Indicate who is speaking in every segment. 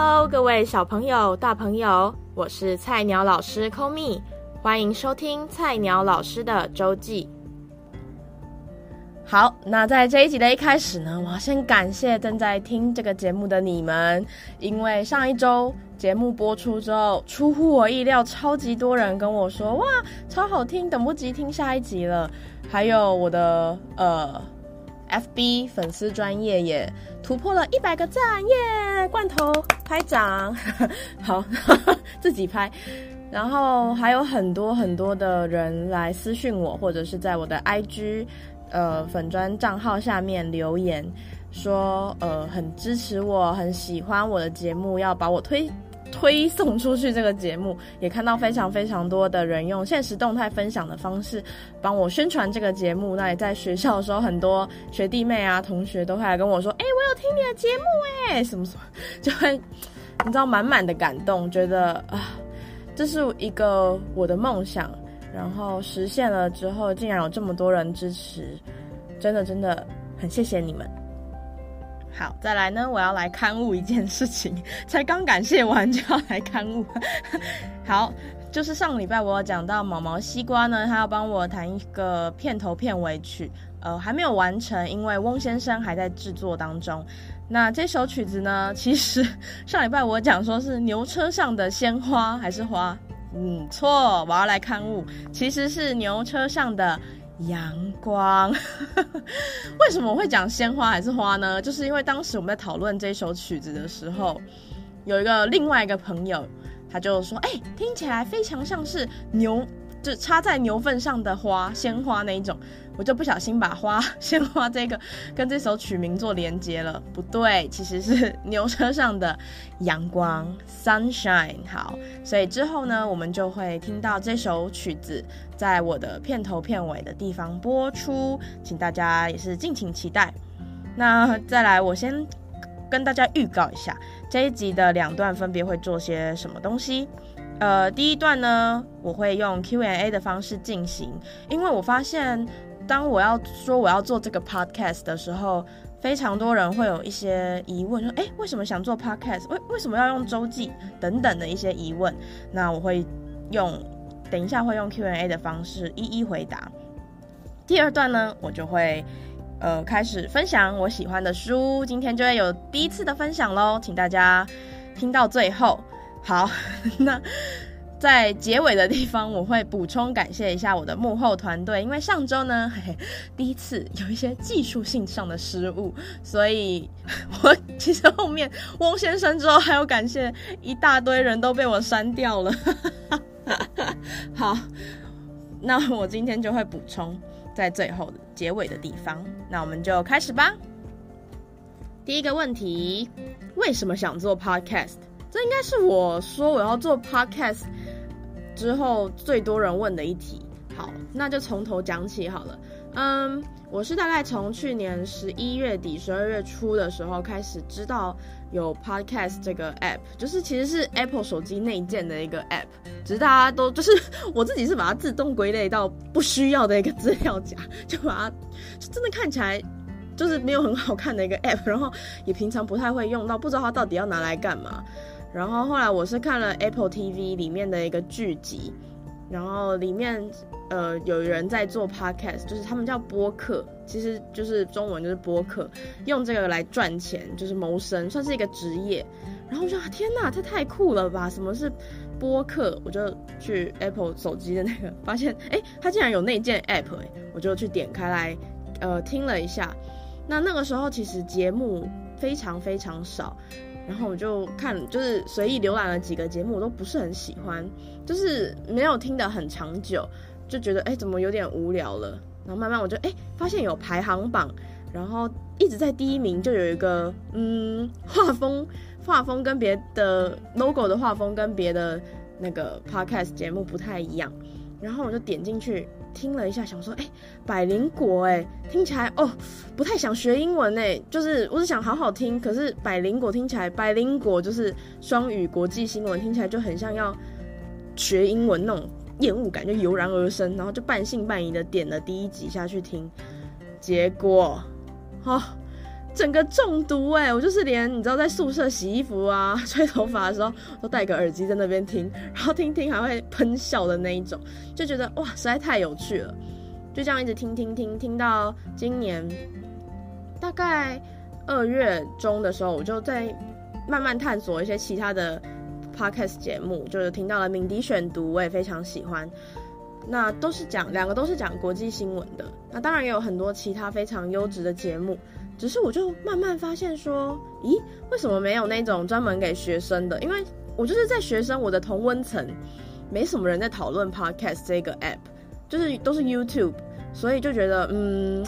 Speaker 1: Hello，各位小朋友、大朋友，我是菜鸟老师 Komi，欢迎收听菜鸟老师的周记。好，那在这一集的一开始呢，我要先感谢正在听这个节目的你们，因为上一周节目播出之后，出乎我意料，超级多人跟我说，哇，超好听，等不及听下一集了。还有我的呃。FB 粉丝专业也突破了一百个赞耶！罐头拍掌，好 自己拍。然后还有很多很多的人来私讯我，或者是在我的 IG 呃粉专账号下面留言，说呃很支持我，很喜欢我的节目，要把我推。推送出去这个节目，也看到非常非常多的人用现实动态分享的方式帮我宣传这个节目。那也在学校的时候，很多学弟妹啊、同学都会来跟我说：“哎、我有听你的节目，哎，什么什么，就会你知道满满的感动，觉得啊，这是一个我的梦想，然后实现了之后，竟然有这么多人支持，真的真的很谢谢你们。”好，再来呢，我要来勘误一件事情，才刚感谢完就要来勘误。好，就是上礼拜我有讲到毛毛西瓜呢，他要帮我弹一个片头片尾曲，呃，还没有完成，因为翁先生还在制作当中。那这首曲子呢，其实 上礼拜我讲说是牛车上的鲜花还是花？嗯，错，我要来勘误，其实是牛车上的。阳光，为什么我会讲鲜花还是花呢？就是因为当时我们在讨论这首曲子的时候，有一个另外一个朋友，他就说：“哎、听起来非常像是牛。”就插在牛粪上的花，鲜花那一种，我就不小心把花鲜花这个跟这首曲名做连接了，不对，其实是牛车上的阳光 （sunshine）。好，所以之后呢，我们就会听到这首曲子在我的片头片尾的地方播出，请大家也是敬请期待。那再来，我先跟大家预告一下这一集的两段分别会做些什么东西。呃，第一段呢，我会用 Q&A 的方式进行，因为我发现，当我要说我要做这个 podcast 的时候，非常多人会有一些疑问，说，诶，为什么想做 podcast？为为什么要用周记等等的一些疑问？那我会用，等一下会用 Q&A 的方式一一回答。第二段呢，我就会呃开始分享我喜欢的书，今天就会有第一次的分享喽，请大家听到最后。好，那在结尾的地方，我会补充感谢一下我的幕后团队，因为上周呢，嘿嘿，第一次有一些技术性上的失误，所以我其实后面翁先生之后还有感谢一大堆人都被我删掉了。好，那我今天就会补充在最后结尾的地方，那我们就开始吧。第一个问题，为什么想做 Podcast？这应该是我说我要做 podcast 之后最多人问的一题。好，那就从头讲起好了。嗯，我是大概从去年十一月底、十二月初的时候开始知道有 podcast 这个 app，就是其实是 Apple 手机内建的一个 app，只是大家都 就是我自己是把它自动归类到不需要的一个资料夹，就把它真的看起来就是没有很好看的一个 app，然后也平常不太会用到，不知道它到底要拿来干嘛。然后后来我是看了 Apple TV 里面的一个剧集，然后里面呃有人在做 Podcast，就是他们叫播客，其实就是中文就是播客，用这个来赚钱，就是谋生，算是一个职业。然后我就说天哪，这太酷了吧！什么是播客？我就去 Apple 手机的那个，发现哎，它竟然有那件 App，哎，我就去点开来，呃，听了一下。那那个时候其实节目非常非常少。然后我就看，就是随意浏览了几个节目，我都不是很喜欢，就是没有听得很长久，就觉得哎，怎么有点无聊了。然后慢慢我就哎，发现有排行榜，然后一直在第一名，就有一个嗯，画风画风跟别的 logo 的画风跟别的那个 podcast 节目不太一样，然后我就点进去。听了一下，想说，哎、百灵果，哎，听起来哦，不太想学英文，哎，就是我是想好好听，可是百灵果听起来，百灵果就是双语国际新闻，听起来就很像要学英文那种厌恶感就油然而生，然后就半信半疑的点了第一集下去听，结果，哦，整个中毒哎、我就是连你知道在宿舍洗衣服啊、吹头发的时候，都戴个耳机在那边听，然后听听还会喷笑的那一种，就觉得哇，实在太有趣了。就这样一直听听听，听到今年大概二月中的时候，我就在慢慢探索一些其他的 podcast 节目，就是听到了敏迪选读，我也非常喜欢。那都是讲两个都是讲国际新闻的，那当然也有很多其他非常优质的节目。只是我就慢慢发现说，咦，为什么没有那种专门给学生的？因为我就是在学生我的同温层，没什么人在讨论 podcast 这个 app，就是都是 YouTube，所以就觉得，嗯，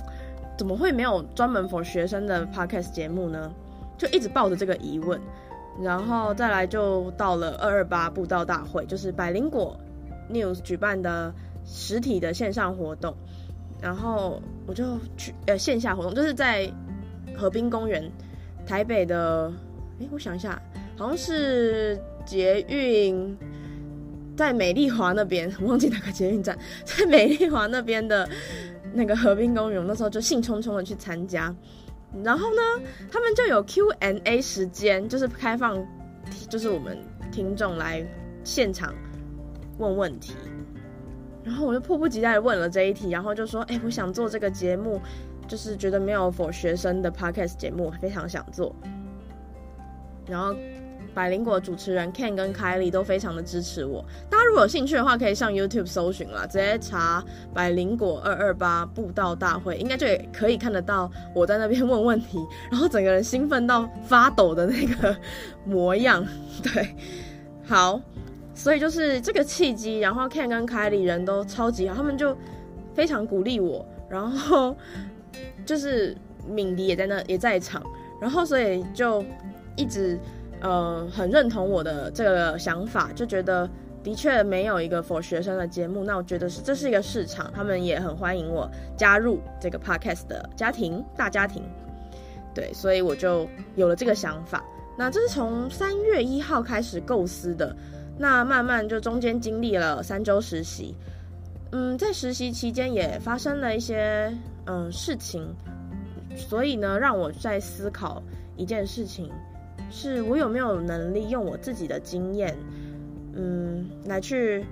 Speaker 1: 怎么会没有专门 for 学生的 podcast 节目呢？就一直抱着这个疑问，然后再来就到了二二八布道大会，就是百灵果 News 举办的实体的线上活动，然后我就去呃线下活动，就是在。河滨公园，台北的，哎，我想一下，好像是捷运，在美丽华那边，忘记哪个捷运站，在美丽华那边的那个河滨公园，我那时候就兴冲冲的去参加，然后呢，他们就有 Q&A 时间，就是开放，就是我们听众来现场问问题，然后我就迫不及待的问了这一题，然后就说，哎，我想做这个节目。就是觉得没有 for 学生的 podcast 节目，非常想做。然后百灵果主持人 Ken 跟 Kylie 都非常的支持我。大家如果有兴趣的话，可以上 YouTube 搜寻啦，直接查百灵果二二八布道大会，应该就可以看得到我在那边 问问题，然后整个人兴奋到发抖的那个模样。对，好，所以就是这个契机，然后 Ken 跟 Kylie 人都超级好，他们就非常鼓励我，然后。就是敏迪也在那也在场，然后所以就一直呃很认同我的这个想法，就觉得的确没有一个 for 学生的节目，那我觉得是这是一个市场，他们也很欢迎我加入这个 podcast 的家庭大家庭，对，所以我就有了这个想法。那这是从三月一号开始构思的，那慢慢就中间经历了三周实习，嗯，在实习期间也发生了一些。嗯，事情，所以呢，让我在思考一件事情，是我有没有能力用我自己的经验，嗯，来去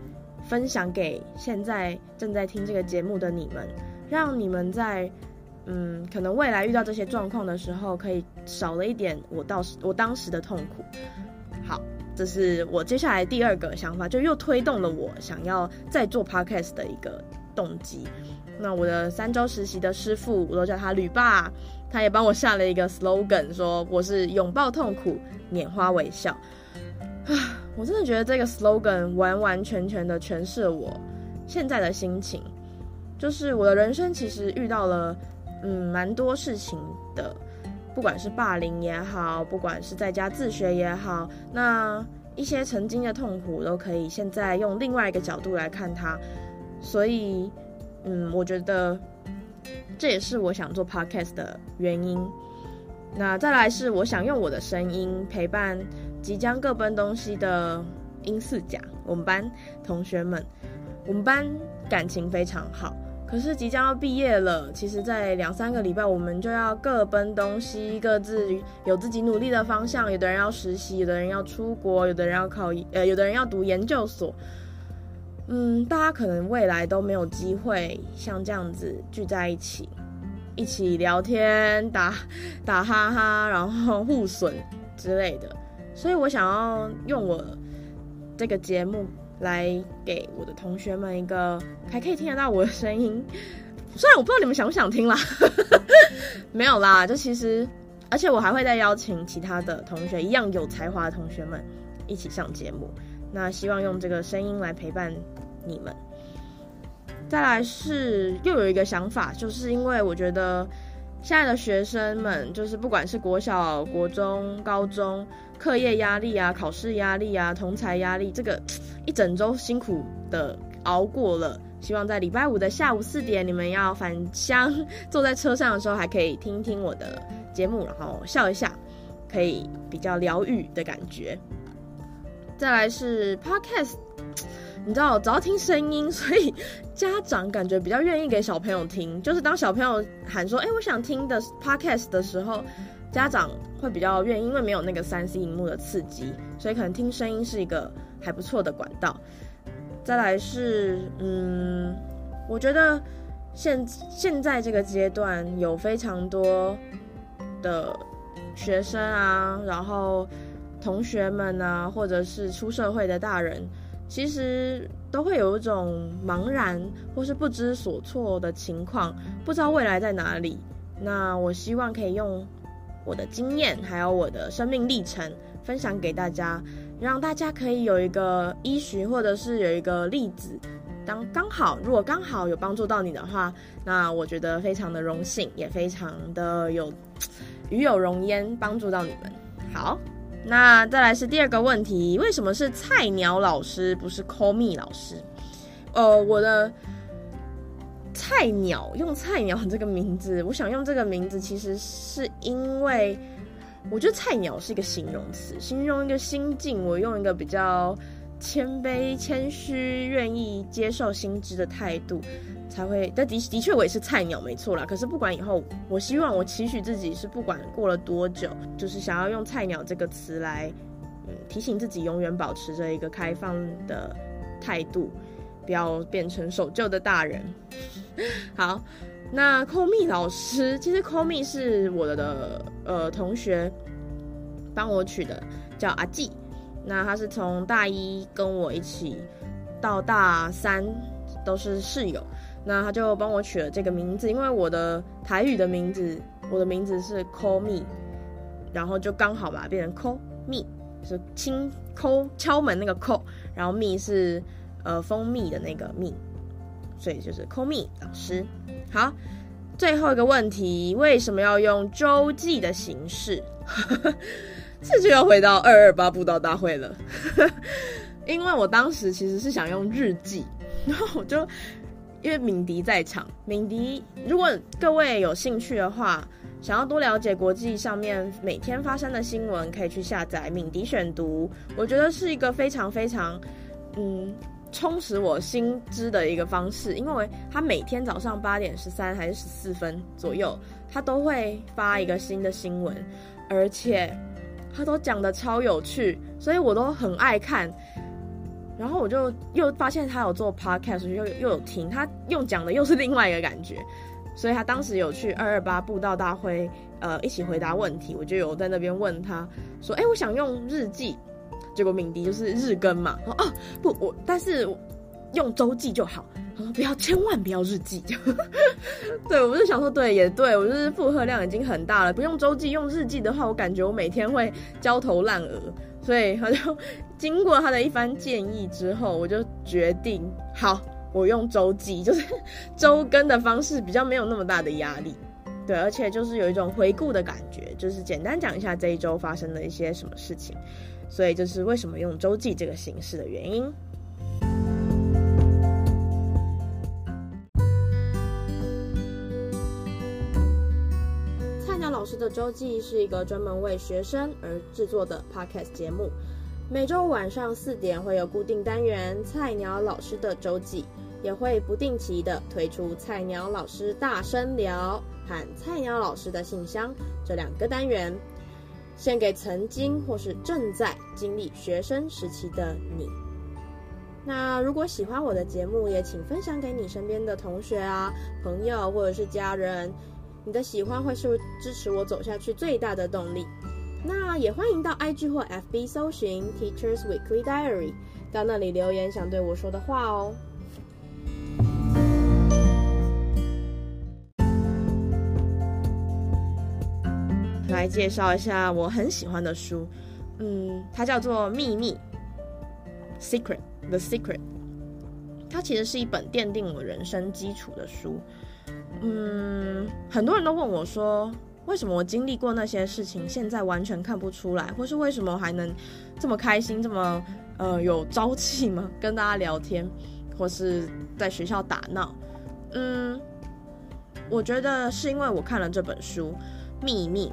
Speaker 1: 分享给现在正在听这个节目的你们，让你们在嗯，可能未来遇到这些状况的时候，可以少了一点我到我当时的痛苦。好，这是我接下来第二个想法，就又推动了我想要再做 podcast 的一个动机。那我的三周实习的师傅，我都叫他吕爸，他也帮我下了一个 slogan，说我是拥抱痛苦，拈花微笑。啊，我真的觉得这个 slogan 完完全全的诠释了我现在的心情，就是我的人生其实遇到了嗯蛮多事情的，不管是霸凌也好，不管是在家自学也好，那一些曾经的痛苦都可以现在用另外一个角度来看它，所以。嗯，我觉得这也是我想做 podcast 的原因。那再来是我想用我的声音陪伴即将各奔东西的英四甲，我们班同学们。我们班感情非常好，可是即将要毕业了，其实在两三个礼拜，我们就要各奔东西，各自有自己努力的方向。有的人要实习，有的人要出国，有的人要考，呃，有的人要读研究所。嗯，大家可能未来都没有机会像这样子聚在一起，一起聊天、打打哈哈，然后互损之类的。所以我想要用我这个节目来给我的同学们一个还可以听得到我的声音。虽然我不知道你们想不想听啦，没有啦，就其实，而且我还会再邀请其他的同学一样有才华的同学们一起上节目。那希望用这个声音来陪伴你们。再来是又有一个想法，就是因为我觉得现在的学生们，就是不管是国小、国中、高中，课业压力啊、考试压力啊、同才压力，这个一整周辛苦的熬过了。希望在礼拜五的下午四点，你们要返乡，坐在车上的时候，还可以听一听我的节目，然后笑一下，可以比较疗愈的感觉。再来是 Podcast，你知道，只要听声音，所以家长感觉比较愿意给小朋友听。就是当小朋友喊说：“哎、我想听的 Podcast” 的时候，家长会比较愿意，因为没有那个三 C 荧幕的刺激，所以可能听声音是一个还不错的管道。再来是，嗯，我觉得现现在这个阶段有非常多的学生啊，然后同学们啊，或者是出社会的大人，其实都会有一种茫然或是不知所措的情况，不知道未来在哪里。那我希望可以用我的经验，还有我的生命历程，分享给大家，让大家可以有一个依循，或者是有一个例子。当刚好，如果刚好有帮助到你的话，那我觉得非常的荣幸，也非常的有与有荣焉，帮助到你们。好，那再来是第二个问题，为什么是菜鸟老师，不是 call me 老师？呃，我的菜鸟用菜鸟这个名字，我想用这个名字，其实是因为我觉得菜鸟是一个形容词，形容一个心境，我用一个比较。谦卑、谦虚，愿意接受新知的态度，才会。但的的确，我也是菜鸟，没错啦。可是不管以后，我希望我期许自己是不管过了多久，就是想要用“菜鸟”这个词来，嗯，提醒自己永远保持着一个开放的态度，不要变成守旧的大人。好，那 call me 老师，其实 call me 是我的呃同学帮我取的，叫阿季。那他是从大一跟我一起到大三都是室友，那他就帮我取了这个名字，因为我的台语的名字，我的名字是 call me，然后就刚好把它变成 call me，是轻敲门那个 call，然后 me 是呃蜂蜜的那个蜜，所以就是 call me 老师。好，最后一个问题，为什么要用周记的形式？这就要回到二二八布道大会了，因为我当时其实是想用日记，然后我就因为敏迪在场，敏迪，如果各位有兴趣的话，想要多了解国际上面每天发生的新闻，可以去下载敏迪选读，我觉得是一个非常非常嗯充实我心知的一个方式，因为他每天早上八点十三还是十四分左右，他都会发一个新的新闻，而且。他都讲得超有趣，所以我都很爱看。然后我就又发现他有做 podcast，又又有听他用讲的，又是另外一个感觉。所以他当时有去二二八布道大会，呃，一起回答问题。我就有在那边问他说：“哎，我想用日记。”结果敏迪就是日更嘛。说：“哦，不，我但是用周记就好。”他说：“不要，千万不要日记。”对，我就想说，对，也对，我就是负荷量已经很大了，不用周记，用日记的话，我感觉我每天会焦头烂额。所以他就经过他的一番建议之后，我就决定，好，我用周记，就是周更的方式，比较没有那么大的压力。对，而且就是有一种回顾的感觉，就是简单讲一下这一周发生的一些什么事情。所以就是为什么用周记这个形式的原因。师的周记是一个专门为学生而制作的 podcast 节目，每周晚上四点会有固定单元“菜鸟老师的周记”，也会不定期的推出“菜鸟老师大声聊”和“菜鸟老师的信箱”这两个单元，献给曾经或是正在经历学生时期的你。那如果喜欢我的节目，也请分享给你身边的同学啊、朋友或者是家人。你的喜欢会是支持我走下去最大的动力。那也欢迎到 IG 或 FB 搜寻 Teachers Weekly Diary，到那里留言想对我说的话哦。来介绍一下我很喜欢的书，嗯，它叫做《秘密》（Secret）。The Secret，它其实是一本奠定我人生基础的书。嗯，很多人都问我说，为什么我经历过那些事情，现在完全看不出来，或是为什么还能这么开心，这么呃有朝气吗？跟大家聊天，或是在学校打闹。嗯，我觉得是因为我看了这本书《秘密》，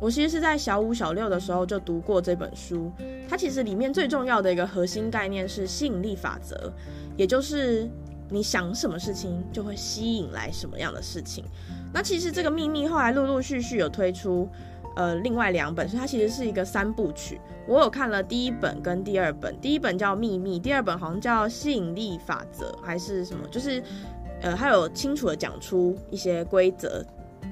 Speaker 1: 我其实是在小五、小六的时候就读过这本书。它其实里面最重要的一个核心概念是吸引力法则，也就是你想什么事情就会吸引来什么样的事情。那其实这个秘密后来陆陆续续有推出，呃，另外两本，所以它其实是一个三部曲。我有看了第一本跟第二本，第一本叫秘密，第二本好像叫吸引力法则还是什么，就是呃，它有清楚的讲出一些规则。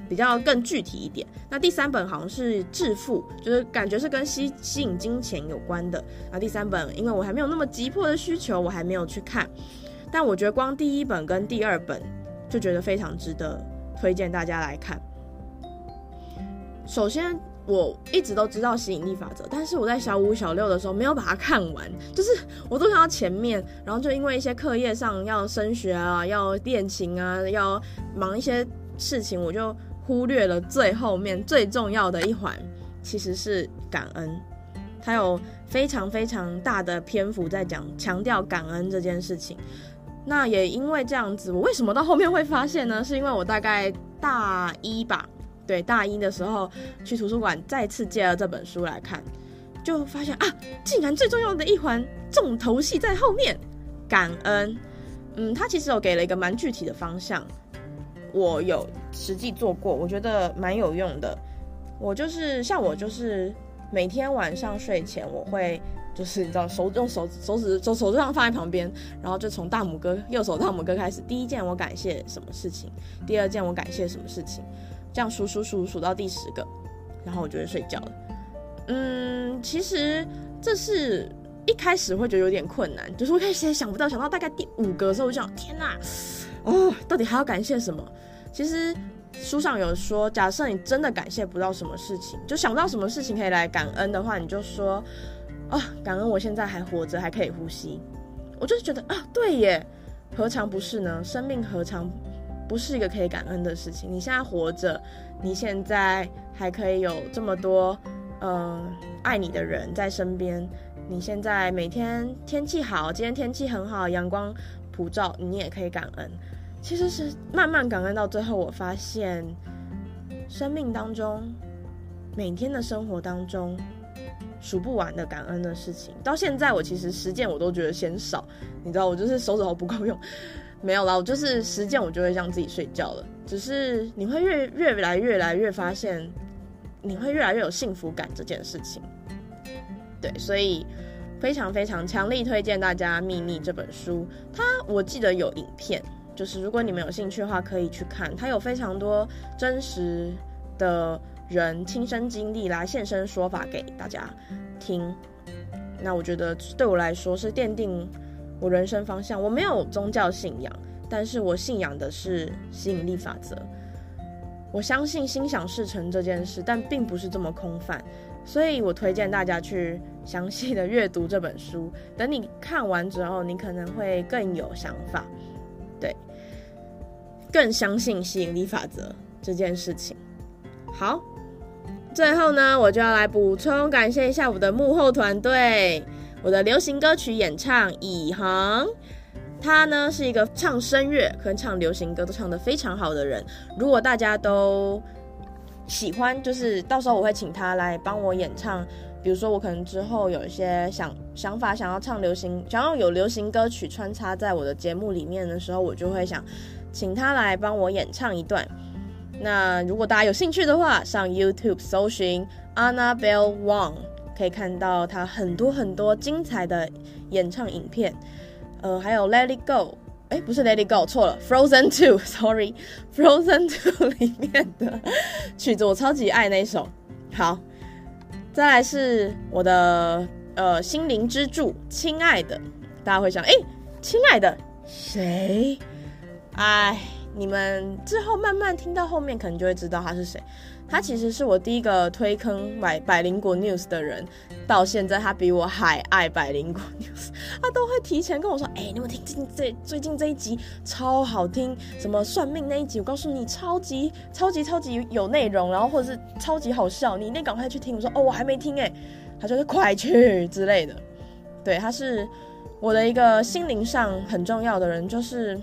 Speaker 1: 比较更具体一点，那第三本好像是致富，就是感觉是跟吸吸引金钱有关的。那第三本，因为我还没有那么急迫的需求，我还没有去看。但我觉得光第一本跟第二本就觉得非常值得推荐大家来看。首先，我一直都知道吸引力法则，但是我在小五、小六的时候没有把它看完，就是我都看到前面，然后就因为一些课业上要升学啊，要练琴啊，要忙一些事情，我就。忽略了最后面最重要的一环，其实是感恩。他有非常非常大的篇幅在讲强调感恩这件事情。那也因为这样子，我为什么到后面会发现呢？是因为我大概大一吧，对，大一的时候去图书馆再次借了这本书来看，就发现啊，竟然最重要的一环重头戏在后面，感恩。嗯，他其实有给了一个蛮具体的方向。我有实际做过，我觉得蛮有用的。我就是像我就是每天晚上睡前，我会就是你知道手用手手指手手指上放在旁边，然后就从大拇哥右手大拇哥开始，第一件我感谢什么事情，第二件我感谢什么事情，这样数数数数到第十个，然后我就会睡觉了。嗯，其实这是一开始会觉得有点困难，就是我开始也想不到，想到大概第五个的时候，我就想天哪！哦，到底还要感谢什么？其实书上有说，假设你真的感谢不到什么事情，就想不到什么事情可以来感恩的话，你就说啊，感恩我现在还活着，还可以呼吸。我就是觉得啊，对耶，何尝不是呢？生命何尝不是一个可以感恩的事情？你现在活着，你现在还可以有这么多嗯、爱你的人在身边，你现在每天天气好，今天天气很好，阳光普照，你也可以感恩。其实是慢慢感恩到最后，我发现生命当中每天的生活当中数不完的感恩的事情。到现在我其实十件我都觉得嫌少，你知道，我就是手指头不够用，没有啦，我就是十件我就会让自己睡觉了。只是你会越越来越来越发现，你会越来越有幸福感这件事情。对，所以非常非常强力推荐大家《秘密》这本书。它我记得有影片。就是如果你们有兴趣的话，可以去看，它有非常多真实的人亲身经历来现身说法给大家听。那我觉得对我来说是奠定我人生方向。我没有宗教信仰，但是我信仰的是吸引力法则。我相信心想事成这件事，但并不是这么空泛。所以我推荐大家去详细的阅读这本书。等你看完之后，你可能会更有想法。更相信吸引力法则这件事情。好，最后呢，我就要来补充感谢一下我的幕后团队，我的流行歌曲演唱以恒，他呢是一个唱声乐和唱流行歌都唱得非常好的人。如果大家都喜欢，就是到时候我会请他来帮我演唱。比如说，我可能之后有一些想想法，想要唱流行，想要有流行歌曲穿插在我的节目里面的时候，我就会想请他来帮我演唱一段。那如果大家有兴趣的话，上 YouTube 搜寻 Annabelle Wong，可以看到他很多很多精彩的演唱影片。呃，还有 Let It Go，哎，不是 Let It Go，错了，Frozen Two，Sorry，Frozen Two 里面的曲子我超级爱那一首。好。再来是我的呃心灵支柱，亲爱的，大家会想，哎，亲爱的谁？哎，你们之后慢慢听到后面，可能就会知道他是谁。他其实是我第一个推坑买百灵果 news 的人，到现在他比我还爱百灵果 news，他都会提前跟我说：“哎、你们听最近这最近这一集超好听，什么算命那一集，我告诉你超级超级超级有内容，然后或者是超级好笑，你一定赶快去听。”我说：“哦，我还没听哎。”他就是快去之类的。对，他是我的一个心灵上很重要的人，就是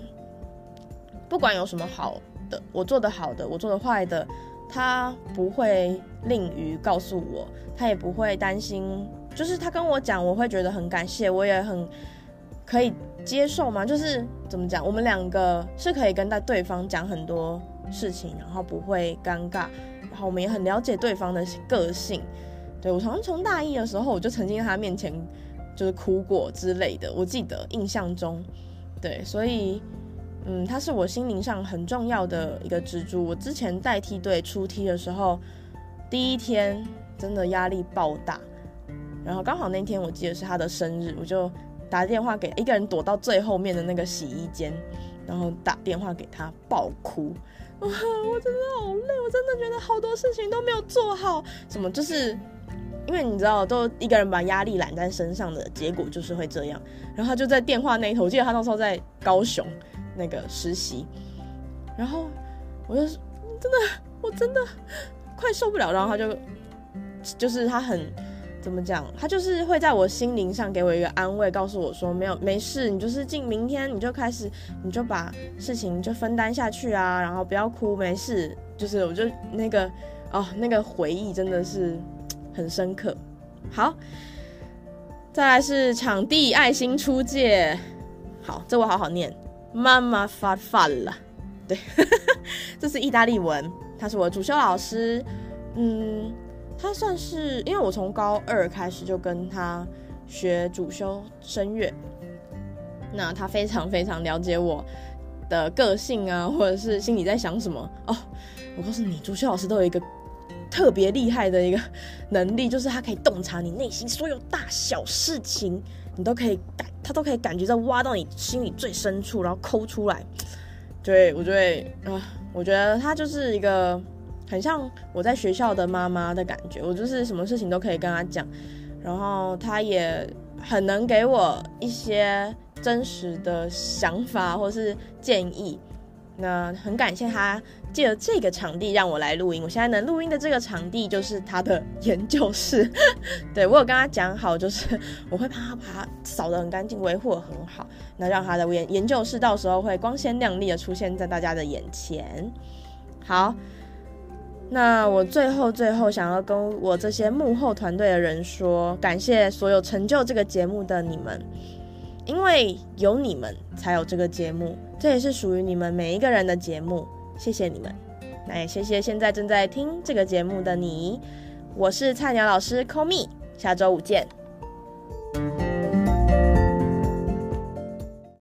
Speaker 1: 不管有什么好的，我做的好的，我做的坏的。他不会吝于告诉我，他也不会担心，就是他跟我讲，我会觉得很感谢，我也很可以接受嘛。就是怎么讲，我们两个是可以跟在对方讲很多事情，然后不会尴尬，然后我们也很了解对方的个性。对，我好像从大一的时候，我就曾经在他面前就是哭过之类的，我记得印象中，对，所以。嗯，他是我心灵上很重要的一个支柱。我之前带梯队出梯的时候，第一天真的压力爆大，然后刚好那天我记得是他的生日，我就打电话给一个人躲到最后面的那个洗衣间，然后打电话给他爆哭。哇，我真的好累，我真的觉得好多事情都没有做好。什么就是因为你知道，都一个人把压力揽在身上的结果就是会这样。然后他就在电话那一头，我记得他那时候在高雄。那个实习，然后我就真的，我真的快受不了。然后他就就是他很怎么讲，他就是会在我心灵上给我一个安慰，告诉我说没有没事，你就是进明天你就开始，你就把事情就分担下去啊，然后不要哭，没事。就是我就那个哦，那个回忆真的是很深刻。好，再来是场地爱心出借，好，这我好好念。妈妈发饭了，对，这是意大利文。他是我的主修老师，嗯，他算是因为我从高二开始就跟他学主修声乐，那他非常非常了解我的个性啊，或者是心里在想什么哦。我告诉你，主修老师都有一个特别厉害的一个能力，就是他可以洞察你内心所有大小事情，你都可以感。他都可以感觉在挖到你心里最深处，然后抠出来。对，我就会啊，我觉得他就是一个很像我在学校的妈妈的感觉。我就是什么事情都可以跟他讲，然后他也很能给我一些真实的想法或是建议。那很感谢他借了这个场地让我来录音。我现在能录音的这个场地就是他的研究室。对，我有跟他讲好，就是我会帮他把它扫得很干净，维护得很好，那让他的研研究室到时候会光鲜亮丽的出现在大家的眼前。好，那我最后最后想要跟我这些幕后团队的人说，感谢所有成就这个节目的你们。因为有你们，才有这个节目，这也是属于你们每一个人的节目。谢谢你们，那也谢谢现在正在听这个节目的你。我是菜鸟老师 Call me，下周五见。